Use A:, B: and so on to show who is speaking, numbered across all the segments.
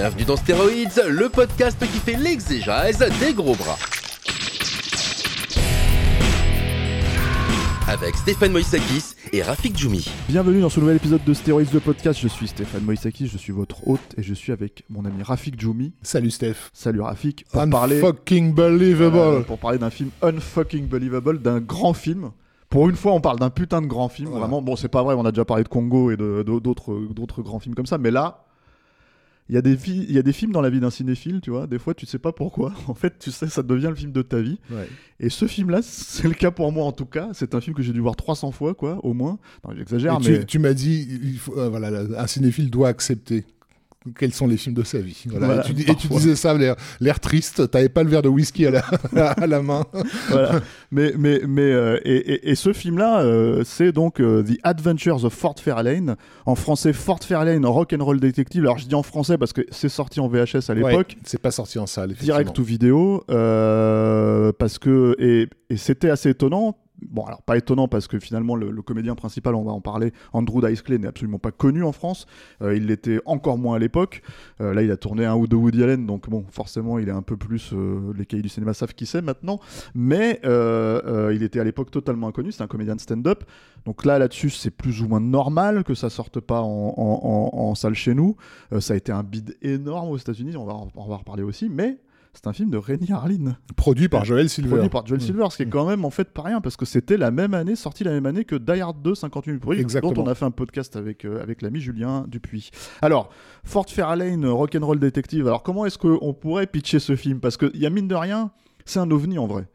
A: Bienvenue dans Stéroïdes, le podcast qui fait l'exégèse des gros bras. Avec Stéphane Moïsakis et Rafik Djoumi.
B: Bienvenue dans ce nouvel épisode de Stéroïdes le podcast. Je suis Stéphane Moïsakis, je suis votre hôte et je suis avec mon ami Rafik Djoumi.
C: Salut Steph.
B: Salut Rafik. Pour parler,
C: Unfucking believable.
B: euh, pour parler d'un film unfucking believable, d'un grand film. Pour une fois, on parle d'un putain de grand film.
C: Voilà.
B: Vraiment, bon, c'est pas vrai, on a déjà parlé de Congo et de- de- d'autres d'autres grands films comme ça, mais là. Il y, a des fi- il y a des films dans la vie d'un cinéphile, tu vois. Des fois, tu sais pas pourquoi. En fait, tu sais, ça devient le film de ta vie.
C: Ouais.
B: Et ce film-là, c'est le cas pour moi en tout cas. C'est un film que j'ai dû voir 300 fois, quoi, au moins. Non, j'exagère,
C: tu,
B: mais.
C: tu m'as dit, il faut, euh, voilà, un cinéphile doit accepter quels sont les films de sa vie. Voilà.
B: Voilà,
C: et, tu, et disais ça, l'air, triste, t'avais pas le verre de whisky à la, à la main.
B: voilà. Mais, mais, mais euh, et, et- et ce film-là, euh, c'est donc euh, The Adventures of Fort Fairlane. En français, Fort Fairlane Rock and Roll Detective. Alors je dis en français parce que c'est sorti en VHS à l'époque.
C: Ouais, c'est pas sorti en salle.
B: Direct ou vidéo, parce que et, et c'était assez étonnant. Bon, alors pas étonnant parce que finalement le, comédien principal, on va en parler, Andrew Dice Clay n'est absolument pas connu en France. Euh, il l'était encore moins à l'époque. Euh, là, il a tourné un ou deux Woody Allen, donc bon, forcément, il est un peu plus. euh, les cahiers du cinéma savent qui c'est maintenant. Mais il était à l'époque totalement inconnu. C'est un comédien de stand-up. Donc là, là-dessus, c'est plus ou moins normal que ça sorte pas en, salle chez nous. Ça a été un bid énorme aux États-Unis. On va, on va en reparler aussi, mais. C'est un film de Rémi Harlin,
C: Produit par Joel Silver.
B: produit par Joel
C: Mm.
B: Silver, ce qui est quand même en fait pas rien parce que c'était la même année, sorti la même année que Die Hard 2, 58 minutes pour dont on a fait un podcast avec, euh, avec l'ami Julien Dupuis. Alors, Fort Fairlane, Rock'n'Roll Detective, alors comment est-ce qu'on pourrait pitcher ce film? Parce qu'il y a mine de rien, c'est un ovni en vrai.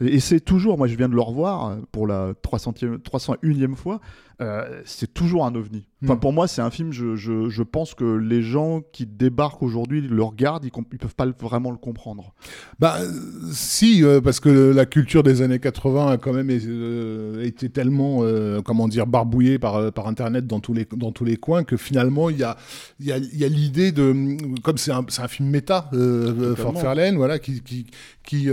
B: Et c'est toujours, moi je viens de le revoir euh, pour la 300e 301e fois, euh, c'est toujours un ovni. Enfin,
C: Mm.
B: pour moi, c'est un film, je, je, je pense que les gens qui débarquent aujourd'hui le regardent, ils, ils peuvent pas vraiment le comprendre.
C: Bah, euh, si, euh, parce que la culture des années 80 a quand même euh, été tellement, comment dire, barbouillée par, par Internet dans tous les, dans tous les coins que finalement, il y a, y a, y a l'idée de. Comme c'est un, un film méta, euh. Fairlane, voilà, qui, qui, qui,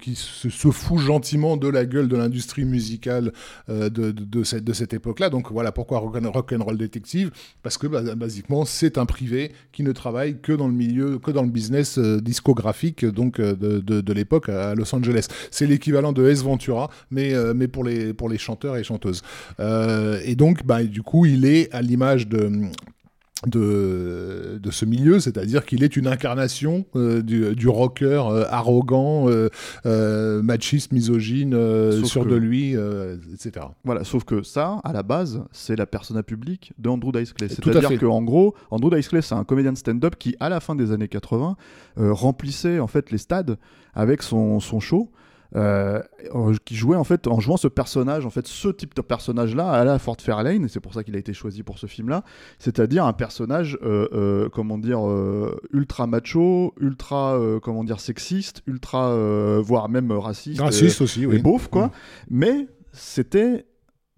C: qui se, se fout gentiment de la gueule de l'industrie musicale euh, de, cette, époque-là. Donc voilà pourquoi Rock'n- Rock'n'Roll Detective, parce que bah, basiquement, c'est un privé qui ne travaille que dans le milieu, que dans le business euh, discographique donc euh, de, l'époque à Los Angeles. C'est l'équivalent de S Ventura, mais, pour, les, chanteurs et chanteuses. Et donc, bah, du coup, il est à l'image de de, de ce milieu, c'est-à-dire qu'il est une incarnation euh, du, du rocker euh, arrogant, euh, machiste, misogyne, sûr
B: que-
C: de lui, etc.
B: Voilà, sauf que ça, à la base, c'est la persona publique de Andrew Dice Clay. C'est-à-dire qu'en gros, Andrew Dice Clay, c'est un comédien de stand-up qui, à la fin des années 80, euh, remplissait en fait les stades avec son, son show. Euh, qui jouait en fait en jouant ce personnage en fait ce type de personnage là à la Fort Fairlane et c'est pour ça qu'il a été choisi pour ce film là c'est-à-dire un personnage euh, euh, comment dire ultra macho ultra comment dire sexiste ultra voire même raciste
C: Raciste aussi,
B: et
C: oui.
B: beauf, quoi.
C: Mm.
B: Mais c'était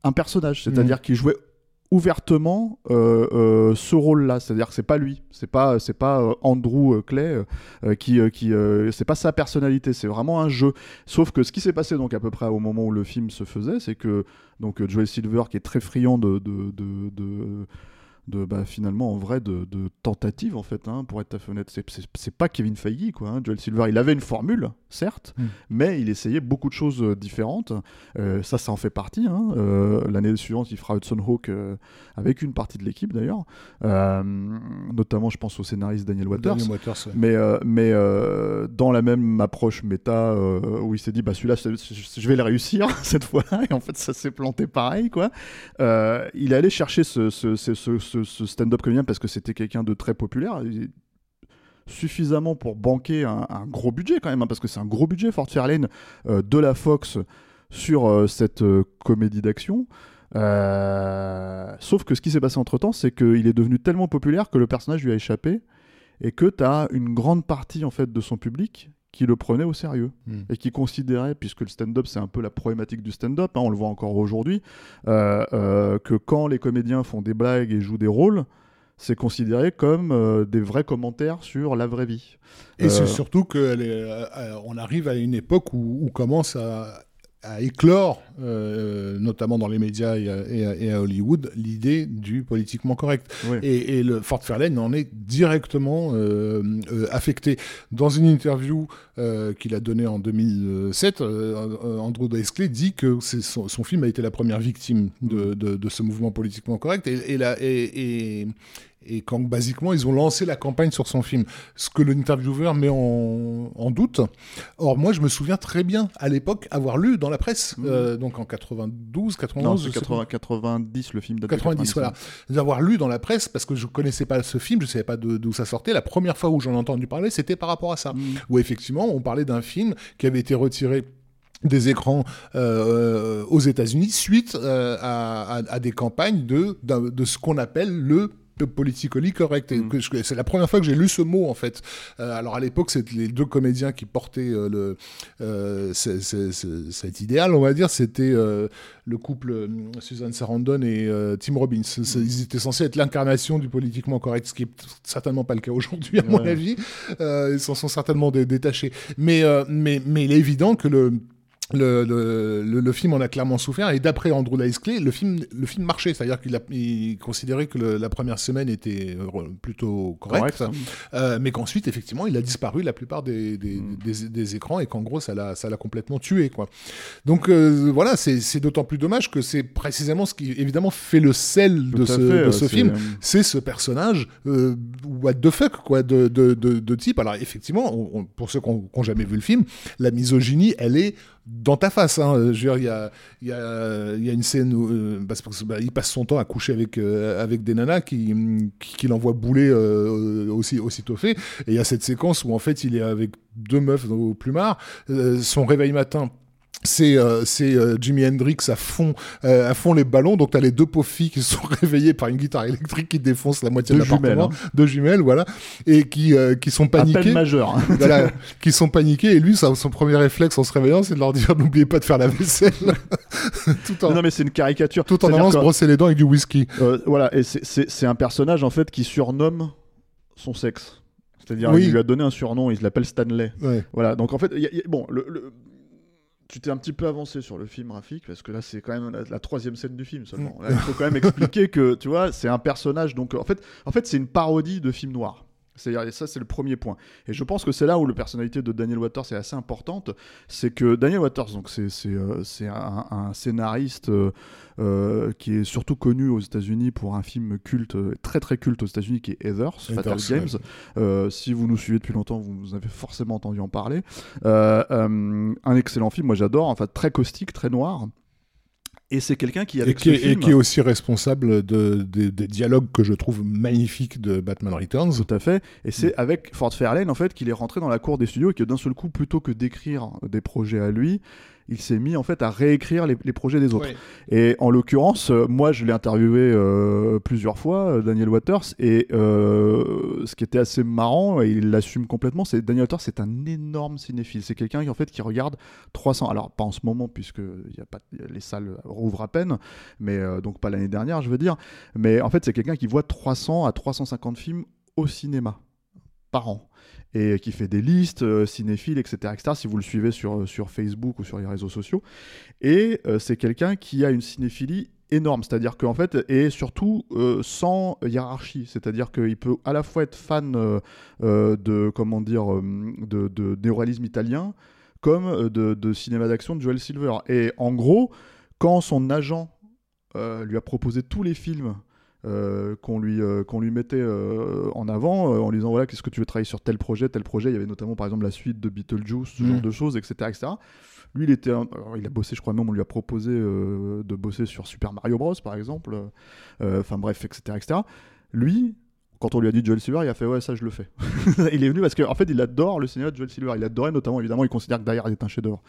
B: un personnage, c'est-à-dire qu'il jouait ouvertement euh, euh, ce rôle-là, c'est-à-dire que c'est pas lui, c'est pas c'est pas euh, Andrew Clay euh, qui qui c'est pas sa personnalité, c'est vraiment un jeu. Sauf que ce qui s'est passé donc à peu près au moment où le film se faisait, c'est que donc Joel Silver qui est très friand de, de, de de bah, finalement en vrai de, de tentative en fait hein, pour être à fenêtre c'est, pas Kevin Feige quoi hein. Joel Silver il avait une formule certes
C: Mm.
B: mais il essayait beaucoup de choses euh, différentes Euh, ça ça en fait partie hein. Euh, l'année suivante il fera Hudson Hawk euh, avec une partie de l'équipe d'ailleurs notamment je pense au scénariste Daniel Waters
C: Daniel Waters, ouais.
B: mais, mais dans la même approche méta où il s'est dit bah celui-là je vais le réussir cette fois-là et en fait ça s'est planté pareil quoi il est allé chercher ce, ce, ce, ce- ce- stand-up comédien parce que c'était quelqu'un de très populaire suffisamment pour banquer un, gros budget quand même hein, parce que c'est un gros budget Fort Fairlane euh, de la Fox sur cette comédie d'action. sauf que ce qui s'est passé entre temps, c'est qu'il est devenu tellement populaire que le personnage lui a échappé et que tu as une grande partie en fait de son public qui le prenait au sérieux hmm. et qui considérait, puisque le stand-up c'est un peu la problématique du stand-up, hein, on le voit encore aujourd'hui, euh, euh, que quand les comédiens font des blagues et jouent des rôles, c'est considéré comme euh, des vrais commentaires sur la vraie vie.
C: Et c'est surtout qu'on arrive à une époque où, où commence à à éclore, euh, notamment dans les médias et à, Hollywood, l'idée du politiquement correct. Et, le Fort Fairlane en est directement euh, euh, affecté. Dans une interview qu'il a donnée en 2007, Andrew Dice Clay dit que son, son, film a été la première victime de, de, ce mouvement politiquement correct. Et, et, la, et quand basiquement ils ont lancé la campagne sur son film, ce que l'intervieweur met en, doute. Or moi je me souviens très bien à l'époque avoir lu dans la presse, mmh. euh, donc en 92, 91,
B: non, 90 le film
C: de 90, voilà, d'avoir lu dans la presse parce que je connaissais pas ce film, je savais pas d'où ça sortait. La première fois où j'en ai entendu parler, c'était par rapport à ça, mmh. où effectivement on parlait d'un film qui avait été retiré des écrans euh, aux États-Unis suite euh, à, à, des campagnes de, de ce qu'on appelle le politically correct. Mm. C'est la première fois que j'ai lu ce mot en fait. Euh, alors à l'époque, c'était les deux comédiens qui portaient euh, le, euh, cet idéal, on va dire. C'était le couple Susan Sarandon et Tim Robbins. Ils étaient censés être l'incarnation du politiquement correct, ce qui est certainement pas le cas aujourd'hui à mon avis. ils s'en sont certainement détachés. Mais, mais, mais il est évident que le le, le, le, film en a clairement souffert et d'après Andrew Dice Clay, le film, le film marchait, c'est-à-dire qu'il il considérait que la première semaine était euh, plutôt correcte, hein. euh, mais qu'ensuite effectivement il a disparu la plupart des, des, mm. des, des écrans et qu'en gros ça l'a, ça l'a complètement tué quoi. Donc euh, voilà, c'est, d'autant plus dommage que c'est précisément ce qui évidemment fait le sel de ce, de ce film, c'est ce personnage what the fuck quoi de, de, de, type. Alors effectivement, pour ceux qui n'ont jamais vu le film, la misogynie elle est dans ta face. Hein. Je veux dire, il y a, une scène où euh, parce que, bah, il passe son temps à coucher avec, euh, des nanas qui, qui, l'envoient bouler euh, aussi, aussitôt fait. Et il y a cette séquence où en fait il est avec deux meufs au plumard. son réveil matin c'est euh, c'est euh, Jimi Hendrix à fond euh, à fond les ballons. Donc t'as les deux pauvres filles qui sont réveillées par une guitare électrique qui défonce la moitié de, l'appartement.
B: hein.
C: deux jumelles voilà. Et qui qui sont paniquées.
B: majeur
C: voilà. Qui sont paniquées. Et lui ça, son premier réflexe en se réveillant c'est de leur dire n'oubliez pas de faire la vaisselle.
B: Tout en non mais c'est une caricature.
C: Tout en allant se brosser les dents avec du whisky.
B: voilà. Et c'est un personnage en fait qui surnomme son sexe. C'est-à-dire qu'il lui a donné un surnom, il l'appelle Stanley. Voilà, donc en fait, bon, le, tu t'es un petit peu avancé sur le film, Rafik, parce que là, c'est quand même la, troisième scène du film seulement. il faut quand même expliquer que, tu vois, c'est un personnage. Donc, en fait, en fait c'est une parodie de film noir. C'est-à-dire, ça, c'est le premier point. Et je pense que c'est là où la personnalité de Daniel Waters est assez importante. C'est que Daniel Waters, donc c'est, c'est, euh, un, scénariste euh, euh, qui est surtout connu aux États-Unis pour un film culte, très très culte aux États-Unis, qui est Heathers, Fatal Games. si vous nous suivez depuis longtemps, vous, avez forcément entendu en parler. un excellent film, moi j'adore, enfin très caustique, très noir. Et c'est quelqu'un qui, avec
C: et qui, et qui est aussi responsable de, des dialogues que je trouve magnifiques de Batman Returns.
B: Tout à fait. Et c'est mm. avec Ford Fairlane, en fait, qu'il est rentré dans la cour des studios et que d'un seul coup, plutôt que d'écrire des projets à lui, il s'est mis en fait à réécrire les, projets des autres. Et en l'occurrence, euh, moi je l'ai interviewé euh, plusieurs fois, euh, Daniel Waters, et ce qui était assez marrant, et il l'assume complètement, c'est Daniel Waters c'est un énorme cinéphile. C'est quelqu'un qui en fait qui regarde 300, alors pas en ce moment puisque y a pas, les salles rouvrent à peine, mais donc pas l'année dernière je veux dire, mais en fait c'est quelqu'un qui voit 300 à 350 films au cinéma par an et qui fait des listes euh, cinéphiles, etc., etc., si vous le suivez sur, euh, sur Facebook ou sur les réseaux sociaux. Et euh, c'est quelqu'un qui a une cinéphilie énorme, c'est-à-dire qu'en fait, et surtout sans hiérarchie, c'est-à-dire qu'il peut à la fois être fan de, comment dire, de, de italien, comme de, cinéma d'action de Joel Silver. Et en gros, quand son agent lui a proposé tous les films euh, qu'on lui, euh, qu'on lui mettait euh, en avant en lui disant voilà, qu'est-ce que tu veux travailler sur tel projet, tel projet. Il y avait notamment par exemple la suite de Beetlejuice, ce genre de choses, etc. etc. Lui, il, était il a bossé, je crois même, on lui a proposé de bosser sur Super Mario Bros, par exemple. Enfin bref, etc., etc. Lui, quand on lui a dit Joel Silver, il a fait ouais ça je le fais. il est venu parce qu'en en fait il adore le cinéma de Joel Silver. Il adorait notamment évidemment il considère que derrière il est un chef-d'œuvre.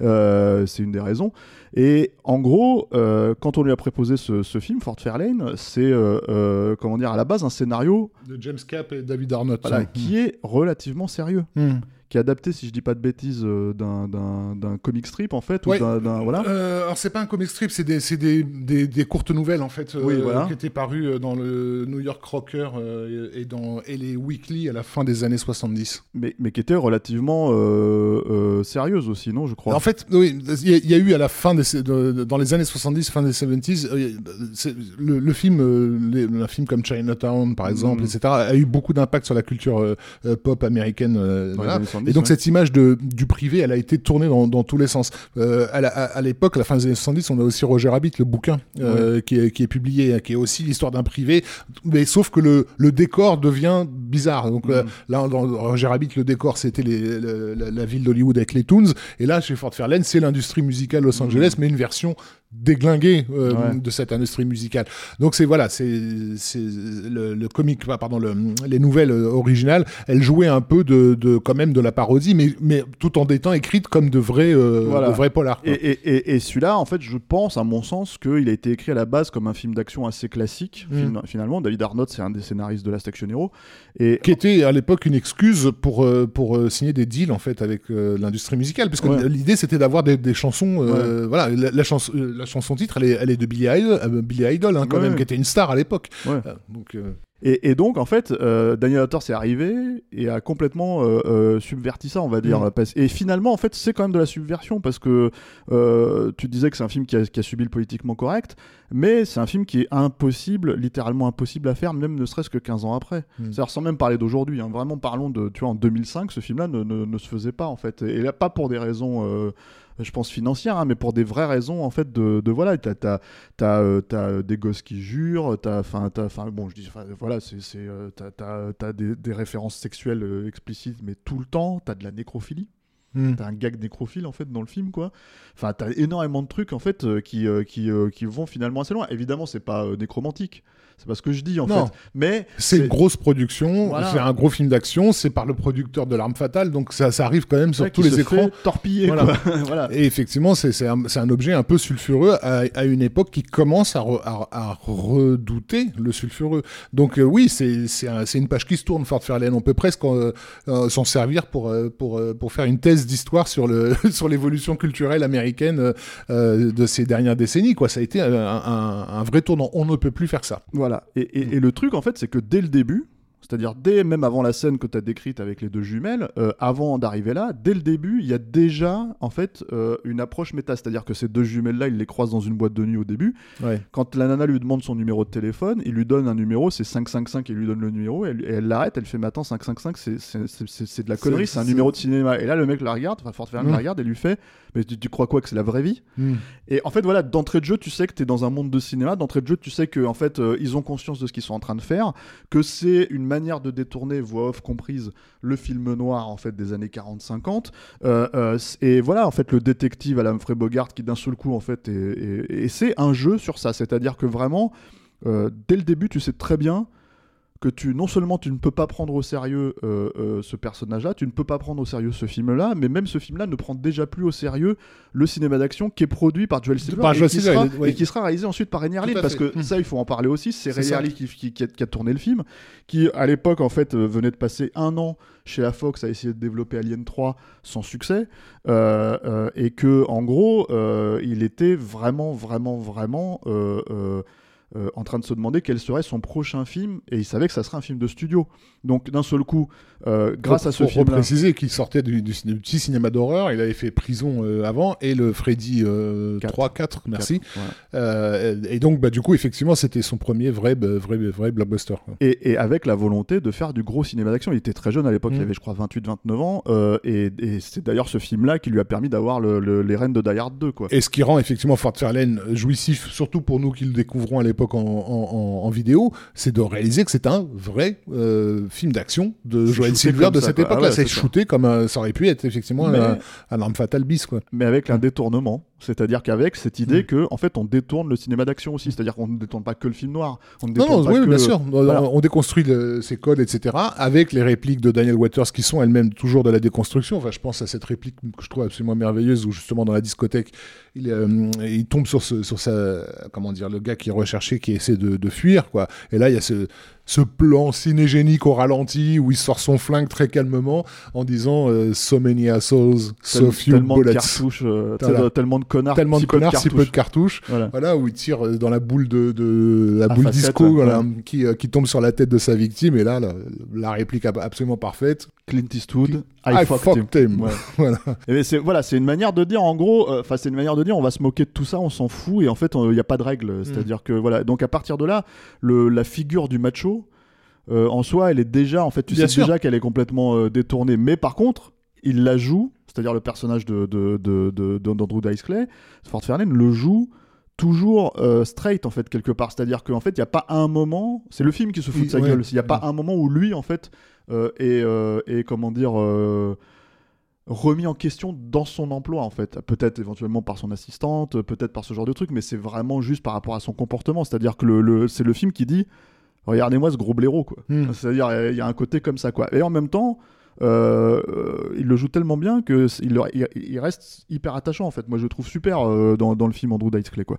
B: Euh, c'est une des raisons. Et en gros euh, quand on lui a proposé ce, ce film Fort Fairlane, c'est euh, euh, comment dire à la base un scénario
C: De James Cap et David Arnott.
B: voilà, qui est relativement sérieux,
C: Hmm.
B: Qui est adapté si je dis pas de bêtises euh, d'un- d'un d'un comic strip en fait
C: Ouais.
B: ou d'un- d'un voilà.
C: Euh, alors c'est pas un comic strip, c'est des, c'est des, des, des courtes nouvelles en fait, euh,
B: Oui, voilà.
C: qui étaient parues euh, dans le New York Rocker et dans et les Weekly à la fin des années 70.
B: Mais, mais qui était relativement euh, euh, sérieuse aussi non je crois.
C: En fait, oui, il y, a- il y a eu à la fin des, de- de- dans les années 70, fin des 70s, euh, c'est- le, le film, les- un film comme Chinatown par exemple,
B: Mhm.
C: etc., a eu beaucoup d'impact sur la culture pop américaine. voilà.
B: Années 70,
C: Et donc
B: ouais.
C: cette image de, du privé, elle a été tournée dans, dans tous les sens. Euh, à la- à l'époque, la fin des années 70, on a aussi Roger Rabbit, le bouquin, euh, qui, est, qui est publié, qui est aussi l'histoire d'un privé, mais sauf que le, le décor devient bizarre. Donc euh,
B: Mhm.
C: là, dans Roger Rabbit, le décor, c'était les- le- la, la ville d'Hollywood avec les Toons, et là, chez Fort Fairlane, c'est l'industrie musicale Los Angeles, mais une version déglinguée euh,
B: Ouais.
C: de cette industrie musicale. Donc c'est voilà, c'est le, le comic, ah, pardon, le, les nouvelles euh, originales, elles jouaient un peu de, de quand même de la parodie, mais mais tout en étant écrites comme de vrais euh,
B: Voilà.
C: de vrais polars. quoi.
B: Et, et, et, et celui-là, en fait, je pense, à mon sens, qu'il a été écrit à la base comme un film d'action assez classique.
C: Mm.
B: fin- Finalement, David Arnott, c'est un des scénaristes de Last Action Hero. Et
C: qui était à l'époque une excuse pour euh, pour signer des deals en fait avec l'industrie musicale parce que
B: Ouais.
C: l'idée c'était d'avoir des, des chansons voilà la, la chanson la chanson titre elle est, elle est de Billy Idol, euh, Billy Idol hein, quand
B: Ouais.
C: même qui était une star à l'époque
B: Ouais.
C: Euh, donc euh,
B: Et, et donc, en fait, euh, Daniel Hauter s'est arrivé et a complètement euh, euh, subverti ça, on va dire.
C: Mm.
B: Et finalement, en fait, c'est quand même de la subversion parce que tu disais que c'est un film qui a, qui a subi le politiquement correct, mais c'est un film qui est impossible, littéralement impossible à faire, même ne serait-ce que 15 ans après.
C: Mm.
B: C'est-à-dire, sans même parler d'aujourd'hui, hein, vraiment parlons de, tu vois, en 2005, ce film-là ne, ne- ne se faisait pas, en fait. Et là, pas pour des raisons. je pense financières, hein, mais pour des vraies raisons en fait de, de voilà, t'as euh, euh, des gosses qui jurent, t'as enfin bon je dis enfin, voilà c'est euh, t'as des, des références sexuelles euh, explicites mais tout le temps, t'as de la nécrophilie,
C: hmm.
B: t'as un gag nécrophile en fait dans le film quoi. Enfin t'as énormément de trucs en fait euh, qui qui qui vont finalement assez loin. Évidemment c'est pas nécromantique, c'est pas ce que je dis en
C: Non.
B: fait, mais
C: c'est une grosse production
B: Voilà.
C: c'est un gros film d'action c'est par le producteur de l'arme fatale donc ça, ça arrive quand même sur
B: ouais,
C: tous les écrans
B: fait torpiller
C: Voilà.
B: voilà.
C: Et effectivement, c'est un, objet un peu sulfureux à, à une époque qui commence à, re- à- à redouter le sulfureux. Donc euh, oui, c'est c'est un- c'est une page qui se tourne, Fort Fairlane. On peut presque euh, euh, s'en servir pour, pour, pour faire une thèse d'histoire sur l'évolution culturelle américaine de ces dernières décennies. Quoi. Ça a été un, un- un vrai tournant. On ne peut plus faire ça.
B: Voilà. Et, et- et le truc, en fait, c'est que dès le début, c'est-à-dire dès même avant la scène que tu as décrite avec les deux jumelles, euh, avant d'arriver là, dès le début, il y a déjà en fait euh, une approche méta, c'est-à-dire que ces deux jumelles-là, il les croise dans une boîte de nuit au début.
C: Ouais.
B: Quand la nana lui demande son numéro de téléphone, il lui donne un numéro, c'est 555, et il lui donne le numéro, et elle l'arrête, elle fait Mais attends, 555, c'est- de la connerie,
C: C'est-
B: un numéro de cinéma. Et là, le mec la regarde, enfin, Fort la regarde, et lui fait Mais tu, tu crois quoi que c'est la vraie vie? Et en fait, voilà, d'entrée de jeu, tu sais que tu es dans un monde de cinéma. D'entrée de jeu, tu sais que en fait, euh, ils ont conscience de ce qu'ils sont en train de faire, que c'est une manière de détourner, voix off comprise, le film noir en fait des années 40-50. Euh, euh, et voilà, en fait, le détective à Humphrey Bogart qui d'un seul coup en fait, et c'est un jeu sur ça. C'est-à-dire que vraiment, euh, dès le début, tu sais très bien que tu non seulement tu ne peux pas prendre au sérieux euh, euh, ce personnage-là, tu ne peux pas prendre au sérieux ce film-là, mais même ce film-là ne prend déjà plus au sérieux le cinéma d'action qui est produit par Joel Silver,
C: Par
B: et,
C: Joel
B: qui
C: Silver,
B: sera,
C: il est- oui.
B: et qui sera réalisé ensuite par Lynn,
C: à
B: parce que
C: Hmm.
B: ça il faut en parler aussi, c'est
C: ça.
B: Lynn qui, qui- qui a, qui a tourné le film, qui à l'époque en fait euh, venait de passer un an chez la Fox à essayer de développer Alien 3 sans succès, euh, euh, et que en gros euh, il était vraiment vraiment vraiment euh, en train de se demander quel serait son prochain film et il savait que ça serait un film de studio. Donc d'un seul coup, euh, grâce
C: Faut-
B: à ce
C: faut
B: film-là,
C: préciser qu'il sortait du, du, du petit cinéma d'horreur. Il avait fait Prison euh, avant et le Freddy euh,
B: Quatre.
C: 3, 4, merci. Et donc, bah, du coup, effectivement, c'était son premier vrai, bah, vrai, vrai blockbuster.
B: Et, et avec la volonté de faire du gros cinéma d'action. Il était très jeune à l'époque,
C: Mm.
B: il avait je crois 28-29 ans, et, et c'est d'ailleurs ce film-là qui lui a permis d'avoir le- le- les rênes de Die Hard 2. Quoi.
C: Et ce qui rend effectivement Fort Fairlane jouissif, surtout pour nous qui le découvrons à l'époque en, en- en- en vidéo, c'est de réaliser que c'est un vrai euh, film d'action de Joel Silver de
B: ça,
C: cette époque-là.
B: Ah ouais,
C: c'est shooté comme un- ça aurait pu être effectivement
B: Mais-
C: un, un arme fatale bis. Quoi.
B: Mais avec un détournement, C'est-à-dire qu'avec cette idée
C: Mm.
B: que, en fait, on détourne le cinéma d'action aussi. C'est-à-dire qu'on ne détourne pas que le film noir. On ne
C: Non,
B: détourne
C: non,
B: pas
C: oui,
B: que
C: bien sûr.
B: Voilà.
C: On déconstruit le- ces codes, etc. Avec les répliques de Daniel Waters qui sont elles-mêmes toujours de la déconstruction. Enfin, je pense à cette réplique que je trouve absolument merveilleuse où justement dans la discothèque, il, euh, il tombe sur, ce, sur sa, comment dire, le gars qui est recherché, qui essaie de, de fuir, quoi. Et là, il y a ce, ce plan cinégénique au ralenti où il sort son flingue très calmement en disant euh, So many assholes, so few
B: tellement de
C: bullets.
B: cartouches, euh, tellement de connards,
C: Tellement
B: si
C: de connards, si peu de
B: cartouches. Voilà.
C: Voilà, où il tire euh, dans la boule de, de la
B: À
C: boule
B: facette,
C: disco,
B: ouais,
C: voilà,
B: ouais.
C: qui, euh, qui tombe sur la tête de sa victime. Et là, la, la réplique ab- absolument parfaite.
B: Clint Eastwood, I,
C: I
B: fucked
C: fucked
B: him.
C: him.
B: Ouais.
C: Voilà.
B: Et c'est voilà, c'est une manière de dire en gros, euh, enfin c'est une manière de dire on va se moquer de tout ça, on s'en fout et en fait il n'y a pas de
C: Mm.
B: règle. C'est-à-dire que voilà, donc à partir de là, le, la figure du macho euh, en soi, elle est déjà en fait tu
C: Bien
B: sais
C: sûr.
B: déjà qu'elle est complètement euh, détournée. Mais par contre, il la joue, c'est-à-dire le personnage de de de de- de- d'Andrew Dice Clay, Ford Fairlane le joue toujours euh, straight en fait quelque part. C'est-à-dire qu'en fait il n'y a pas un moment c'est le film qui se fout de sa
C: ouais.
B: gueule. Il n'y a pas un moment où lui en fait euh, est, euh, est, comment dire remis en question dans son emploi en fait. Peut-être éventuellement par son assistante peut-être par ce genre de truc mais c'est vraiment juste par rapport à son comportement. C'est-à-dire que le, le- c'est le film qui dit regardez-moi ce gros blaireau quoi.
C: Hmm.
B: c'est-à-dire il y a un côté comme ça quoi. Et en même temps euh, euh, il le joue tellement bien que il, reste hyper attachant en fait. Moi je le trouve super euh, dans, le film Andrew Dice Clay quoi.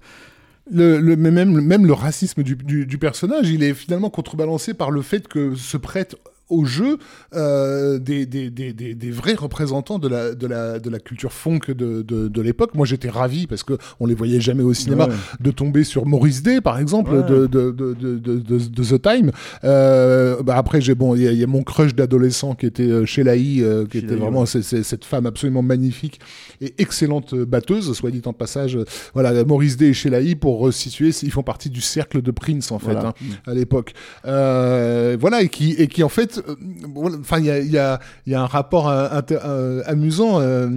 C: Même, le racisme du, du- du personnage, il est finalement contrebalancé par le fait que se prête au jeu euh, des, des, des, des, vrais représentants de la, de la, de la culture funk de, de, de l'époque. Moi, j'étais ravi parce que on les voyait jamais au cinéma
B: Ouais.
C: de tomber sur Maurice Day, par exemple,
B: Ouais.
C: de, de, de, The Time. Euh, bah après, j'ai bon, il y, a- il y a mon crush d'adolescent qui était euh, E, euh, qui était vraiment
B: ouais.
C: cette femme absolument magnifique et excellente batteuse, soit dit en passage. Voilà, Maurice Day et Sheila E, pour resituer, ils font partie du cercle de Prince en fait.
B: Voilà.
C: hein à l'époque. Voilà, et qui, et qui en fait, enfin, il y a, y, a, y a un rapport euh, euh, amusant. euh,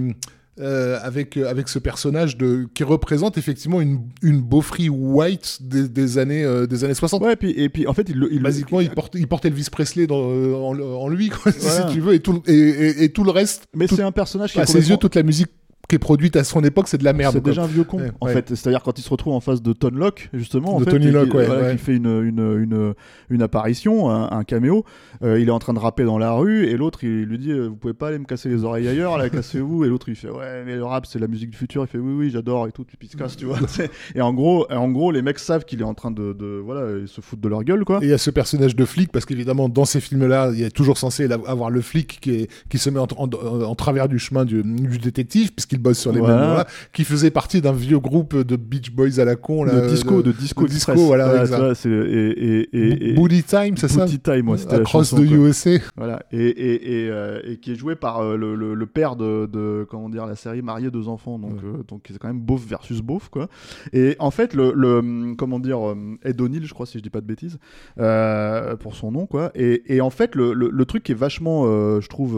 C: euh, avec euh, avec ce personnage de qui représente effectivement une une beaufrie white des, des années euh, des années 60
B: ouais et puis, et puis en fait il, il le-
C: Basiquement, il porte, il porte Elvis Presley dans, euh, en, en lui, quoi, si tu veux, et tout, le- et, et- et tout le reste.
B: mais c'est un personnage qui
C: à ses yeux, toute la musique qui est produite à son époque, c'est de la merde.
B: C'est déjà un vieux con,
C: Ouais,
B: en
C: ouais.
B: fait. C'est-à-dire quand il se retrouve en face de Tony Locke, justement, en
C: De
B: fait,
C: Tony
B: qui-
C: Locke, ouais,
B: voilà,
C: ouais.
B: qui fait une, une, une, une apparition, un, un caméo. Euh, il est en train de rapper dans la rue, et l'autre, il lui dit euh, Vous pouvez pas aller me casser les oreilles ailleurs, là, cassez-vous. Et l'autre, il fait Ouais, mais le rap, c'est la musique du futur. Il fait Oui, oui, j'adore, et tout, puis il se casse, tu vois. et en gros, en gros, les mecs savent qu'il est en train de, de- Voilà, ils se foutent de leur gueule, quoi.
C: Et il y a ce personnage de flic, parce qu'évidemment, dans ces films-là, il y a toujours censé avoir le flic qui, est, qui se met en, en- en travers du chemin du, du détective, puisqu'il bosse sur les
B: Voilà.
C: mêmes voilà, qui faisait partie d'un vieux groupe de Beach Boys à la con. Là,
B: de disco,
C: de-
B: de disco,
C: de disco, voilà,
B: Ouais, tu vois, c'est- et, et, et, et-
C: Booty Time, c'est ça
B: Booty Time, ouais, c'était
C: Across
B: chanson,
C: the
B: quoi.
C: USA.
B: Voilà, et, et, et, euh, et qui est joué par euh, le, le- le père de, de, comment dire, la série Marié deux enfants, donc, euh, donc c'est quand même beauf versus beauf, quoi. Et en fait, le, le hum, comment dire, euh, Ed O'Neill, je crois, si je dis pas de bêtises, euh, pour son nom, quoi. Et, et en fait, le, truc qui est vachement, je trouve,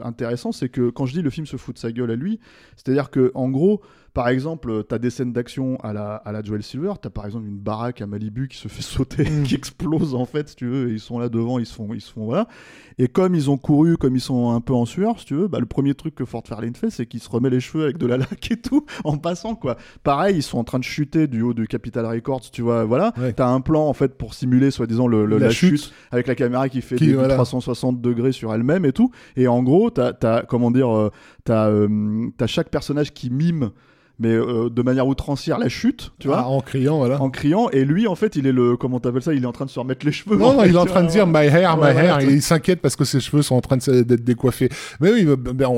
B: intéressant, c'est que quand je dis le film se fout de sa gueule à c'est-à-dire que, en gros, par exemple, t'as des scènes d'action à la, à la Joel Silver, t'as par exemple une baraque à Malibu qui se fait sauter,
C: Mm.
B: qui explose en fait, si tu veux, et ils sont là devant, ils se font, ils se font, voilà. Et comme ils ont couru, comme ils sont un peu en sueur, si tu veux, bah, le premier truc que Ford Fairlane fait, c'est qu'il se remet les cheveux avec de la laque et tout, en passant, quoi. Pareil, ils sont en train de chuter du haut du Capital Records, tu vois, voilà.
C: Ouais.
B: T'as un plan, en fait, pour simuler, soi-disant, le, le-
C: La
B: la,
C: chute.
B: chute. avec la caméra qui fait
C: Qui,
B: des, du
C: voilà.
B: 360 degrés sur elle-même et tout. Et en gros, t'as, t'as comment dire, euh, t'as, euh, t'as chaque personnage qui mime, mais euh, de manière outrancière, la chute, tu vois.
C: Ah, en criant, voilà.
B: En criant, et lui, en fait, il est le. Comment t'appelles ça Il est en train de se remettre les cheveux.
C: Non, non,
B: fait,
C: il est en train de dire my hair, my
B: Ouais,
C: hair, et il s'inquiète parce que ses cheveux sont en train d'être décoiffés. Mais oui,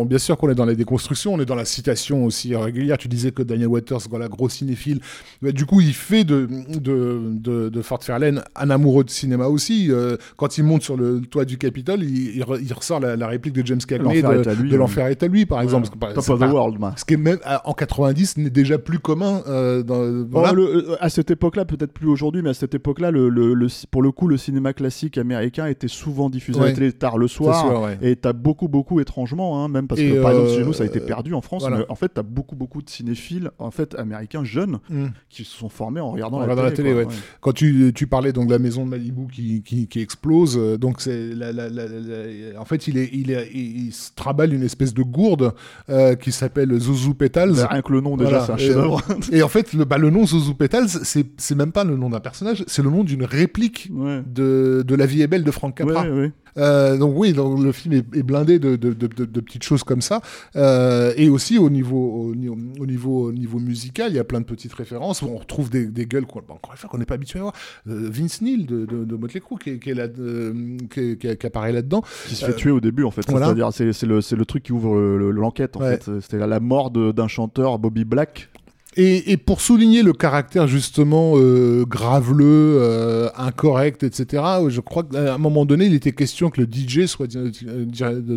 C: bien sûr qu'on est dans la déconstruction, on est dans la citation aussi régulière. Tu disais que Daniel Waters, voilà, gros cinéphile, Ben, du coup, il fait de, de, de, de Fort Fairlane un amoureux de cinéma aussi. Euh, quand il monte sur le toit du Capitole, il, il, il ressort la, la réplique de James Cagney de,
B: ouais.
C: L'Enfer est à lui, par exemple.
B: Voilà.
C: Parce que,
B: Top of the
C: pas-
B: world, man.
C: Ce qui est même en 90 n'est déjà plus commun. euh, dans,
B: Oh,
C: voilà.
B: le- euh, à cette époque-là, peut-être plus aujourd'hui, mais à cette époque-là, le, le- le- pour le coup, le cinéma classique américain était souvent diffusé à
C: Ouais.
B: la télé tard le soir.
C: Sûr, ouais.
B: Et t'as beaucoup, beaucoup, étrangement, hein, même parce que par exemple,
C: euh,
B: chez nous, ça a été perdu en France.
C: voilà.
B: Mais en fait, t'as beaucoup, beaucoup de cinéphiles, en fait, américains jeunes,
C: Mm.
B: qui se sont formés en regardant,
C: En
B: la,
C: regardant la
B: télé.
C: télé,
B: quoi,
C: ouais. Quand tu, tu parlais donc de la maison de Malibu qui, qui, qui explose, euh, donc c'est la, la- la- la- en fait il est il, est, il, il se traballe une espèce de gourde euh, qui s'appelle Zuzu Petals.
B: Bah, rien que le nom déjà,
C: Voilà.
B: c'est un
C: Et-
B: chef-d'œuvre.
C: Et en fait, le, bah, le nom Zouzou Petals, c'est c'est même pas le nom d'un personnage, c'est le nom d'une réplique
B: Ouais.
C: de, de La vie est belle de Frank Capra.
B: Ouais, ouais.
C: Euh, donc oui, donc, le film est, est blindé de, de, de, petites choses comme ça. Euh, et aussi au niveau, au, niveau, au niveau, au niveau musical, il y a plein de petites références. On retrouve des, des gueules qu'on bah, encore une qu'on n'est pas habitué à voir. Euh, Vince Neil de, Motley Crue qui, est- qui, est là, qui, qui- qui apparaît là-dedans.
B: Qui se fait tuer au début, en fait.
C: voilà.
B: C'est-à-dire, c'est le, le truc qui ouvre le- l'enquête, en
C: Ouais.
B: fait. C'était la, la mort d'un chanteur, Bobby Black.
C: Et, et pour souligner le caractère justement euh, graveleux, euh, incorrect, etc., je crois qu'à un moment donné, il était question que le DJ soit, euh,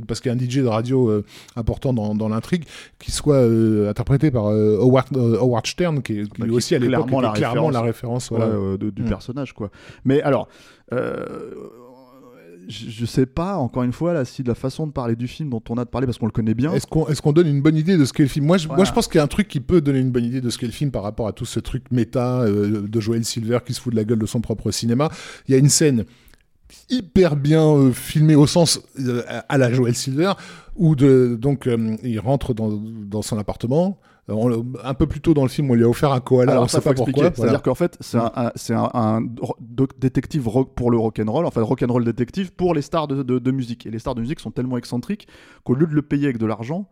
C: parce qu'il y a un DJ de radio euh, important dans, dans l'intrigue, qui soit euh, interprété par euh, Howard, euh, Howard Stern, qui, est- qui
B: Bah,
C: aussi à
B: est
C: l'époque
B: clairement la
C: clairement
B: référence.
C: la référence.
B: ouais,
C: Voilà.
B: euh, de- du
C: Mm.
B: personnage, quoi. Mais alors, euh, je, je sais pas, encore une fois, là, si la façon de parler du film dont on a de parler, parce qu'on le connaît bien.
C: Est-ce qu'on est donne une bonne idée de ce qu'est le film? Moi je, moi, je pense qu'il y a un truc qui peut donner une bonne idée de ce qu'est le film par rapport à tout ce truc méta euh, de Joel Silver qui se fout de la gueule de son propre cinéma. Il y a une scène hyper bien euh, filmée au sens euh, à la Joel Silver où de, donc euh, il rentre dans, dans son appartement. Euh, on un peu plus tôt dans le film, on lui a offert un koala.
B: Alors
C: on
B: ça
C: sait pas
B: expliquer.
C: pourquoi.
B: C'est-à-dire
C: voilà.
B: qu'en fait, c'est un, détective pour le rock'n'roll, enfin rock'n'roll détective pour les stars de, de- de musique. Et les stars de musique sont tellement excentriques qu'au lieu de le payer avec de l'argent,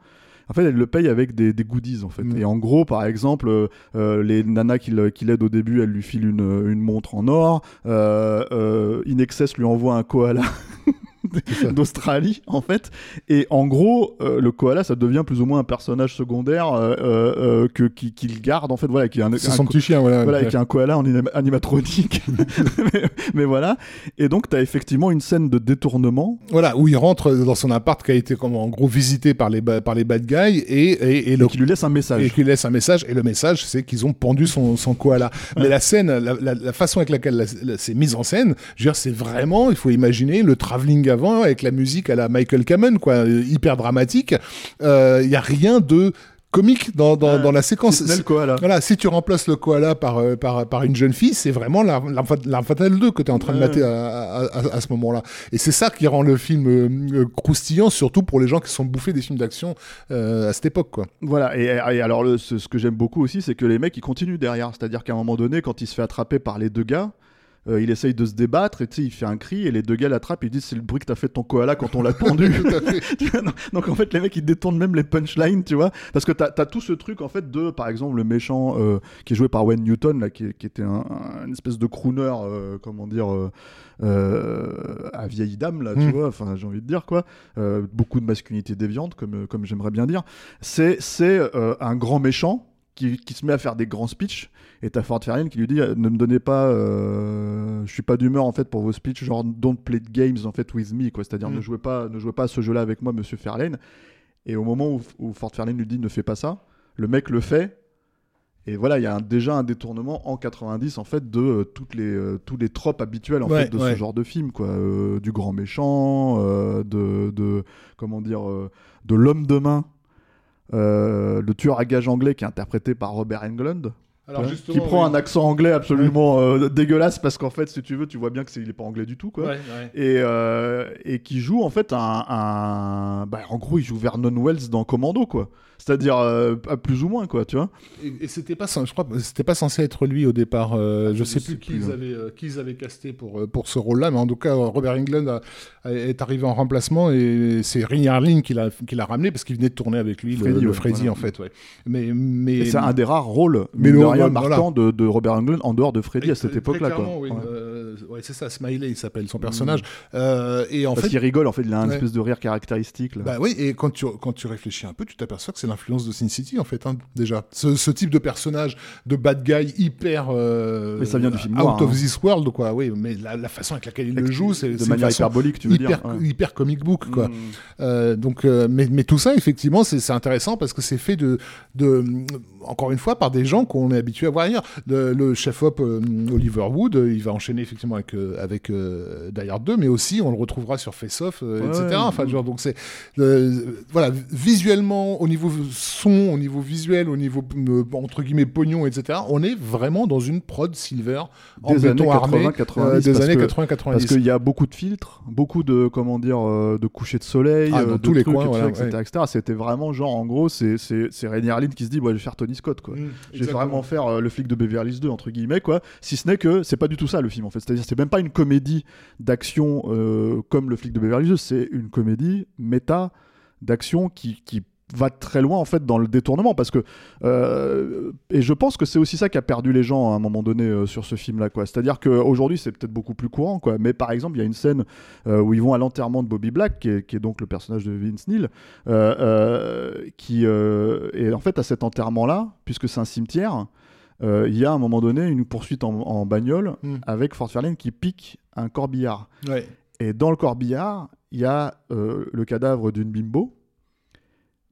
B: en fait, elles le payent avec des, des goodies, en fait.
C: Mm.
B: Et en gros, par exemple, euh, euh, les nanas qui qui l'aident au début, elles lui filent une, une montre en or. Euh, euh, Inexcess lui envoie un koala d'Australie, en fait. Et en gros, euh, le koala, ça devient plus ou moins un personnage secondaire euh, euh, que, qui, qu'il garde, en fait. Voilà, qui est un,
C: son petit chien, voilà.
B: voilà, qui est un koala en anim- animatronique. mais, mais voilà. Et donc, tu as effectivement une scène de détournement.
C: Voilà, où il rentre dans son appart qui a été comme en gros visité par les, par les bad guys et, et, et le
B: qui lui laisse un message.
C: et qui laisse un message. Et le message, c'est qu'ils ont pendu son, son koala. Mais la scène, la, la- la façon avec laquelle la- la- c'est mise en scène, je veux dire, c'est vraiment, il faut imaginer le travelling avant avec la musique à la Michael Kamen, quoi, euh, hyper dramatique. Il y a rien de comique dans, dans, dans la séquence.
B: Si ce n'est le koala.
C: Voilà, si tu remplaces le koala par, euh, par, par une jeune fille, c'est vraiment la- l'Arme fatale 2 que tu es en train de mater à, à, à- à ce moment-là. Et c'est ça qui rend le film euh, euh, croustillant, surtout pour les gens qui sont bouffés des films d'action euh, à cette époque. Quoi.
B: Voilà, et, et alors le- ce, ce que j'aime beaucoup aussi, c'est que les mecs ils continuent derrière. C'est-à-dire qu'à un moment donné, quand il se fait attraper par les deux gars, euh, il essaye de se débattre et tu sais, il fait un cri et les deux gars l'attrapent et ils disent c'est le bruit que t'as fait de ton koala quand on l'a
C: fait.
B: donc, en fait, les mecs ils détournent même les punchlines, tu vois. Parce que t'as as tout ce truc en fait de, par exemple, le méchant euh, qui est joué par Wayne Newton, là, qui, qui était un, un- une espèce de crooner, euh, comment dire. à vieille dame là, tu
C: Mm.
B: vois, enfin j'ai envie de dire quoi, beaucoup de masculinité déviante comme, comme j'aimerais bien dire, c'est c'est un grand méchant qui, qui se met à faire des grands speeches et t'as Ford Fairlane qui lui dit ne me donnez pas euh, je suis pas d'humeur en fait pour vos speeches genre don't play the games en fait with me quoi c'est-à-dire
C: Mm.
B: ne jouez pas ne jouez pas à ce jeu-là avec moi monsieur Fairlane et au moment où, où Ford Fairlane lui dit ne fais pas ça le mec le fait et voilà, il y a un- déjà un détournement en 90 en fait de euh, toutes les euh, tous les tropes habituels en
C: Ouais,
B: fait de
C: ouais.
B: ce genre de film quoi, Euh, du grand méchant, de, de comment dire de l'homme de main, le tueur à gages anglais qui est interprété par Robert Englund,
C: Alors,
B: qui prend
C: oui.
B: un accent anglais absolument euh, dégueulasse parce qu'en fait si tu veux tu vois bien que c'est il est pas anglais du tout quoi.
C: Ouais, ouais.
B: Et, euh, et qui joue en fait un, un- bah, en gros il joue Vernon Wells dans Commando quoi c'est-à-dire euh, à plus ou moins quoi tu vois
C: Et, et c'était pas, je crois, c'était pas censé être lui au départ. euh, je,
B: je
C: sais
B: sais
C: plus qui ils avaient, euh, qui ils avaient casté pour pour ce rôle-là, mais en tout cas, Robert Englund a- a- est arrivé en remplacement et c'est Rini Harlin qui l'a qui l'a ramené parce qu'il venait de tourner avec lui le-
B: Freddy,
C: le,
B: ouais,
C: Freddy
B: voilà.
C: en fait, ouais. Mais
B: c'est un des rares rôles,
C: Mais
B: mais
C: le- voilà.
B: de, de Robert Englund en dehors de Freddy à cette époque-là. quoi.
C: clairement, oui.
B: Ouais.
C: Euh, ouais, c'est ça, Smiley, il s'appelle son personnage. Euh, et en
B: Parce
C: fait,
B: qu'il rigole, en fait, il a un
C: Ouais.
B: espèce de rire caractéristique. Là.
C: Bah oui, et quand tu, quand tu réfléchis un peu, tu t'aperçois que c'est l'influence de Sin City, en fait, hein, déjà. Ce, ce type de personnage, de bad guy hyper... euh,
B: Mais ça vient du film
C: Out
B: noir,
C: of
B: hein.
C: this world, quoi, oui. Mais la, la façon avec laquelle il le joue, c'est
B: de manière hyperbolique, tu veux
C: hyper,
B: dire. ouais.
C: hyper comic book, quoi.
B: Mm.
C: Euh, donc, mais, mais tout ça, effectivement, c'est intéressant parce que c'est fait de, de, encore une fois, par des gens qu'on est habitué à voir ailleurs. De- le chef-op Oliver Wood, il va enchaîner effectivement effectivement avec avec Die Hard 2, mais aussi on le retrouvera sur Face Off, etc. Enfin, genre donc c'est voilà visuellement au niveau son, au niveau visuel, au niveau entre guillemets pognon, etc. On est vraiment dans une prod Silver
B: en des béton armé 90, des années 80-90. Parce qu'il y a beaucoup de filtres, beaucoup de comment dire de coucher de soleil,
C: ah, dans tous les coins,
B: etc. C'était vraiment genre en gros c'est c'est Rainy Harlin qui se dit, je vais faire Tony Scott, quoi. Mm, je vais vraiment faire euh, le flic de Beverly Hills 2, entre guillemets, quoi. Si ce n'est que c'est pas du tout ça le film, en fait. C'est-à-dire, c'est même pas une comédie d'action euh, comme le flic de Beverly Hills, c'est une comédie méta d'action qui, qui va très loin en fait dans le détournement. Parce que euh, et je pense que c'est aussi ça qui a perdu les gens à un moment donné euh, sur ce film là quoi. C'est à dire qu'aujourd'hui c'est peut-être beaucoup plus courant quoi. Mais par exemple il y a une scène où ils vont à l'enterrement de Bobby Black qui est, donc le personnage de Vince Neil qui et en fait à cet enterrement là puisque c'est un cimetière il y a à un moment donné une poursuite en, bagnole hmm. avec Fort Fairlane qui pique un corbillard et dans le corbillard il y a le cadavre d'une bimbo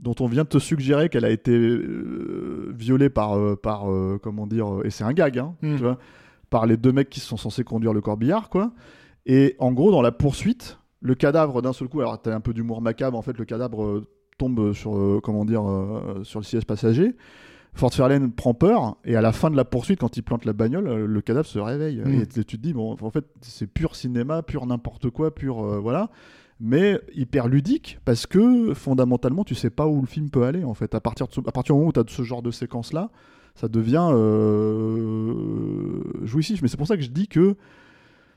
B: dont on vient de te suggérer qu'elle a été euh, violée par, euh, par euh, comment dire, et c'est un gag, hein, hmm. tu vois, par les deux mecs qui sont censés conduire le corbillard, quoi. Et en gros, dans la poursuite, le cadavre d'un seul coup, alors t'as un peu d'humour macabre, en fait, le cadavre tombe sur, comment dire, sur le siège passager. Fort Fairlane prend peur et à la fin de la poursuite, quand il plante la bagnole, le cadavre se réveille. Hmm. Et tu te dis, bon, en fait, c'est pur cinéma, pur n'importe quoi, pur. voilà mais hyper ludique parce que fondamentalement tu sais pas où le film peut aller en fait à partir, à partir du moment où tu as ce genre de séquence là ça devient euh, jouissif mais c'est pour ça que je dis que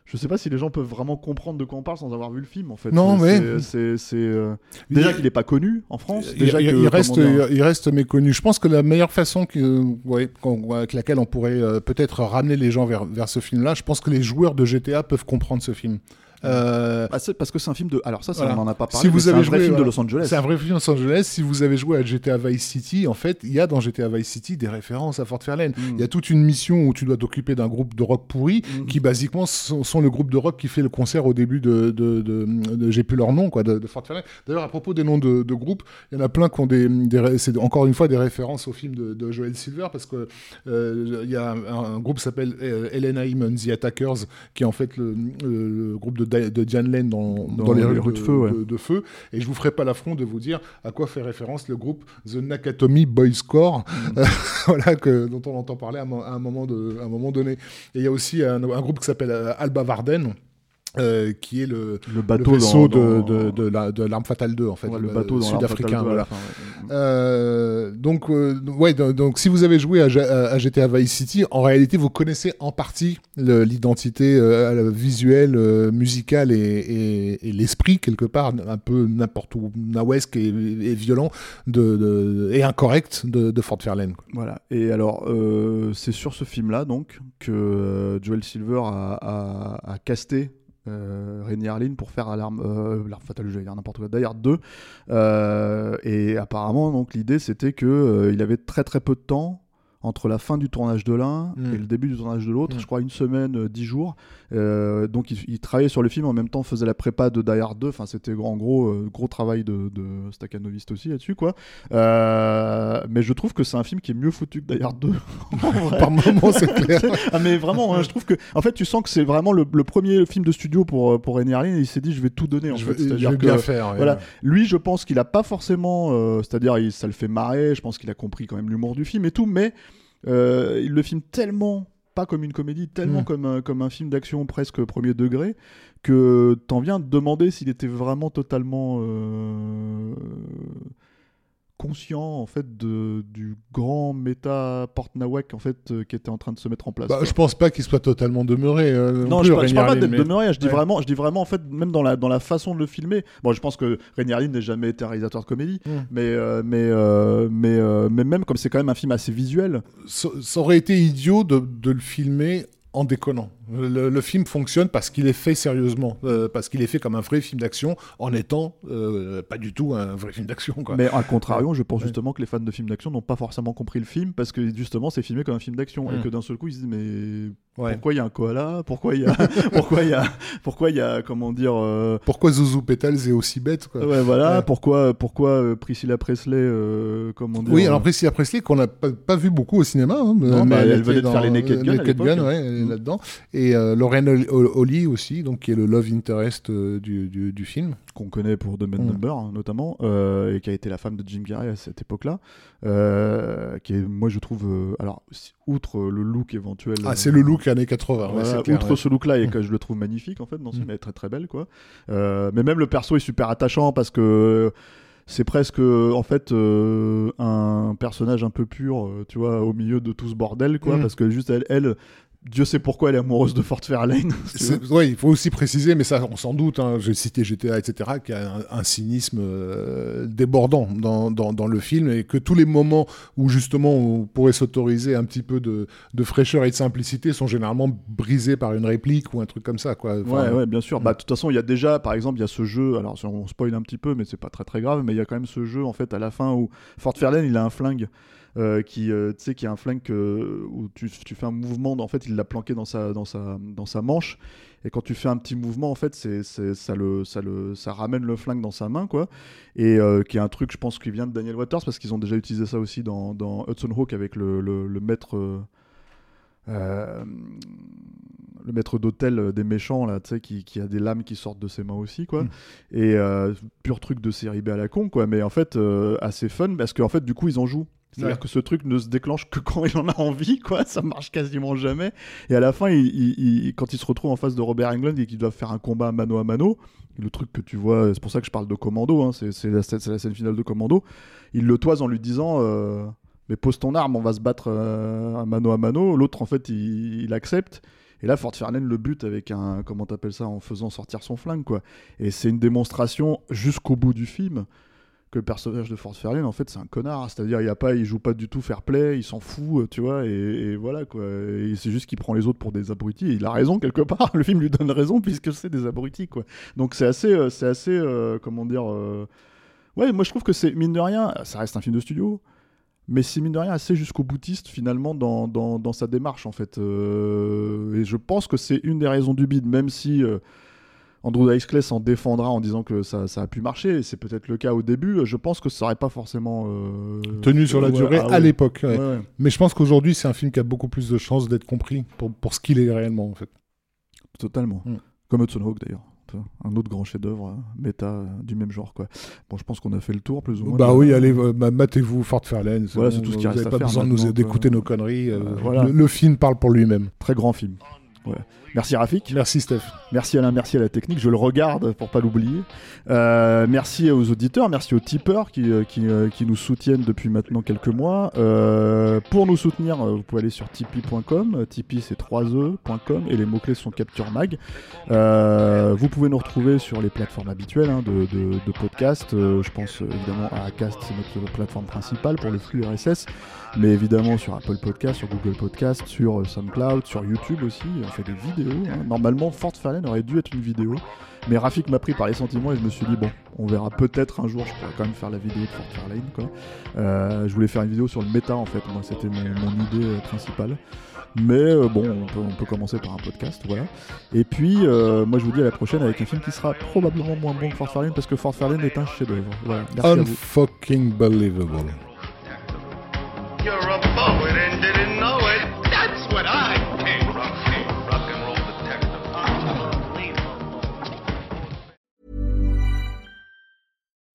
B: je sais pas si les gens peuvent vraiment comprendre de quoi on parle sans avoir vu le film en fait.
C: Non mais
B: c'est euh, déjà qu'il n'est pas connu en France.
C: Déjà il, reste il reste méconnu. Je pense que la meilleure façon que, ouais, avec laquelle on pourrait euh, peut-être ramener les gens vers, vers ce film-là, je pense que les joueurs de GTA peuvent comprendre ce film.
B: Euh, ah, parce que c'est un film de. Alors, ça, on n'en a pas parlé. Si vous avez c'est un vrai film de Los Angeles.
C: C'est un vrai film de Los Angeles. Si vous avez joué à GTA Vice City, en fait, il y a dans GTA Vice City des références à Fort Fairlane. Mm. Il y a toute une mission où tu dois t'occuper d'un groupe de rock pourri mm. qui, basiquement, sont, le groupe de rock qui fait le concert au début de. de, J'ai plus leur nom, quoi, de, Fort Fairlane. D'ailleurs, à propos des noms de, groupes, il y en a plein qui ont des. c'est encore une fois des références au film de, Joel Silver parce que euh, il y a un, groupe qui s'appelle euh, Hyman, The Attackers, qui est en fait le, groupe de, de Jan Lane dans, les, rues de, feu, de, feu. Et je vous ferai pas l'affront de vous dire à quoi fait référence le groupe The Nakatomi Boys Corps, mm. voilà, que, dont on entend parler à, un, moment de, un moment donné. Et il y a aussi un, un groupe qui s'appelle euh, Alba Varden. Euh, qui est le,
B: le bateau
C: vaisseau de, de, de, l'arme fatale 2 en fait
B: le, bateau
C: sud-africain voilà. euh, donc euh, ouais donc si vous avez joué à, à, GTA Vice City en réalité vous connaissez en partie l'identité euh, visuelle euh, musicale et, et, et l'esprit quelque part un peu n'importe où nawesque et, et, violent de, et incorrect de, Fort Fairlane
B: voilà. Et alors c'est sur ce film là donc que Joel Silver a, a, a casté euh, Rémi pour faire l'arme euh, fatale, je vais dire n'importe quoi, d'ailleurs 2. Euh, et apparemment, donc l'idée c'était que euh, il avait très très peu de temps entre la fin du tournage de l'un mm. et le début du tournage de l'autre, mm. je crois une semaine, dix jours. Euh, donc il, travaillait sur le film en même temps, faisait la prépa de Die Hard 2. Enfin, c'était en gros euh, gros travail de, de Stakhanoviste aussi là-dessus, quoi. Euh, mais je trouve que c'est un film qui est mieux foutu que Die Hard 2.
C: Par moment, c'est clair.
B: ah, mais vraiment, hein, je trouve que, en fait, tu sens que c'est vraiment le, premier film de studio pour pour René Harlin. Et il s'est dit, je vais tout donner. En
C: je
B: fait.
C: Vais, bien faire.
B: Voilà. Lui, je pense qu'il a pas forcément, c'est-à-dire, ça le fait marrer. Je pense qu'il a compris quand même l'humour du film et tout, mais il le filme tellement pas comme une comédie, tellement mm. comme, un, comme un film d'action presque premier degré, que t'en viens de demander s'il était vraiment totalement euh, conscient en fait de, du grand méta Portnawak en fait euh, qui était en train de se mettre en place.
C: Bah, je pense pas qu'il soit totalement demeuré.
B: Euh, non, je, parle, parle pas d'être demeuré. Je dis vraiment, je dis vraiment en fait même dans la dans la façon de le filmer. Bon, je pense que Rainier n'est jamais été un réalisateur de comédie, mm. mais euh, mais mais mais même comme c'est quand même un film assez visuel.
C: Ça, ça aurait été idiot de, de le filmer en déconnant. Le, film fonctionne parce qu'il est fait sérieusement, euh, parce qu'il est fait comme un vrai film d'action, en étant euh, pas du tout un vrai film d'action.
B: Mais à contrario, je pense justement que les fans de films d'action n'ont pas forcément compris le film, parce que justement c'est filmé comme un film d'action, et que d'un seul coup ils se disent mais Pourquoi il y a un koala? Pourquoi il y a pourquoi il y a pourquoi il y a comment dire euh,
C: Pourquoi Zouzou Petals est aussi bête quoi?
B: Ouais voilà. Pourquoi pourquoi euh, Priscilla Presley euh, comment dire
C: Oui alors Priscilla Presley qu'on n'a pas, vu beaucoup au cinéma. Hein,
B: non, mais elle, venait de faire les Naked Gun.
C: Naked Gun ouais, elle est mm. là-dedans. Et Lorraine Holly aussi donc qui est le love interest du, du, du film
B: qu'on connaît pour The Mad mm. Number hein, notamment et qui a été la femme de Jim Carrey à cette époque-là. qui est moi je trouve alors outre le look éventuel.
C: Ah c'est le look années 80.
B: outre ce look-là, et que je le trouve magnifique en fait, dans ce mm. est très très belle quoi. Euh, mais même le perso est super attachant parce que c'est presque en fait euh, un personnage un peu pur, euh, tu vois, au milieu de tout ce bordel quoi, mm. parce que juste elle, elle Dieu sait pourquoi elle est amoureuse de Fort Fairlane.
C: oui, il faut aussi préciser, mais ça, on s'en doute. Hein, J'ai cité GTA, etc., qui a un, cynisme euh, débordant dans, dans, le film et que tous les moments où justement on pourrait s'autoriser un petit peu de, de, fraîcheur et de simplicité sont généralement brisés par une réplique ou un truc comme ça. Quoi.
B: ouais, ouais, bien sûr. Bah, de toute façon, il y a déjà, par exemple, il y a ce jeu. Alors, on spoil un petit peu, mais c'est pas très très grave. Mais il y a quand même ce jeu en fait à la fin où Fort Fairlane, il a un flingue. Euh, qui, euh, tu sais, qui a un flingue où tu, tu, fais un mouvement, en fait, il l'a planqué dans sa, dans, sa, dans sa manche. Et quand tu fais un petit mouvement, en fait, c'est, ça, le, ça, le, ça ramène le flingue dans sa main, quoi. Et euh, qui est un truc, je pense, qui vient de Daniel Waters, parce qu'ils ont déjà utilisé ça aussi dans, dans Hudson Hawk avec le, le, maître. le maître d'hôtel des méchants là, qui, qui, a des lames qui sortent de ses mains aussi, quoi. Mm. Et pur truc de série B à la con, quoi. Mais en fait, assez fun parce qu'en fait, du coup, ils en jouent. C'est-à-dire que ce truc ne se déclenche que quand il en a envie, quoi. Ça marche quasiment jamais. Et à la fin, il, quand il se retrouve en face de Robert Englund et qu'il doit faire un combat mano à mano, le truc que tu vois, c'est pour ça que je parle de Commando, hein, c'est la, la, scène finale de Commando, il le toise en lui disant euh, Mais pose ton arme, on va se battre euh, mano à mano. L'autre, en fait, il, accepte. Et là, Fort Fairlane le but avec un, comment t'appelles ça, en faisant sortir son flingue, quoi. Et c'est une démonstration jusqu'au bout du film que le personnage de Fort Fairlane en fait c'est un connard. C'est-à-dire il a pas il joue pas du tout fair play il s'en fout euh, tu vois et, voilà quoi. Et c'est juste qu'il prend les autres pour des abrutis. Il a raison quelque part. Le film lui donne raison puisque c'est des abrutis quoi. Donc c'est assez euh, c'est assez euh, comment dire ouais moi je trouve que c'est mine de rien ça reste un film de studio mais c'est mine de rien assez jusqu'au boutiste finalement dans, dans, dans, sa démarche en fait. Et je pense que c'est une des raisons du bid même si Andrew Dice Clay s'en défendra en disant que ça, a pu marcher, c'est peut-être le cas au début. Je pense que ça n'aurait pas forcément euh,
C: tenu sur la durée ah à l'époque. Mais je pense qu'aujourd'hui, c'est un film qui a beaucoup plus de chances d'être compris pour, pour ce qu'il est réellement, en fait.
B: Totalement. Mm. Comme Hudson Hawk d'ailleurs un autre grand chef-d'œuvre hein, méta euh, du même genre quoi. Bon, je pense qu'on a fait le tour plus ou moins.
C: Bah oui, allez, euh, matez-vous Fort Fairlane.
B: Voilà, c'est tout ce qui reste à
C: pas besoin d'écouter nos conneries. voilà. le, film parle pour lui-même.
B: Très grand film. Merci Rafik.
C: Merci Steph.
B: Merci Alain, merci à la technique. Je le regarde pour pas l'oublier. Euh, merci aux auditeurs, merci aux tipeurs qui, euh, euh, qui, nous soutiennent depuis maintenant quelques mois. pour nous soutenir, vous pouvez aller sur tipeee.com. Tipeee c'est 3e.com et les mots-clés sont Capture Mag. vous pouvez nous retrouver sur les plateformes habituelles hein, de, de, podcast. je pense évidemment à Acast, c'est notre plateforme principale pour le flux RSS. Mais évidemment sur Apple Podcast, sur Google Podcast, sur SoundCloud, sur YouTube aussi. On fait des vidéos. Hein. Normalement, Fort Fairlane aurait dû être une vidéo. Mais Rafik m'a pris par les sentiments et je me suis dit, bon, on verra peut-être un jour, je pourrais quand même faire la vidéo de Fort Fairlane. Quoi. Euh, je voulais faire une vidéo sur le méta en fait, moi c'était mon, idée euh, principale. Mais euh, bon, on peut, commencer par un podcast, voilà. Et puis, moi je vous dis à la prochaine avec un film qui sera probablement moins bon que Fort Fairlane parce que Fort Fairlane est un chef-d'œuvre. Voilà.
C: Unfucking believable.
D: You're a poet and didn't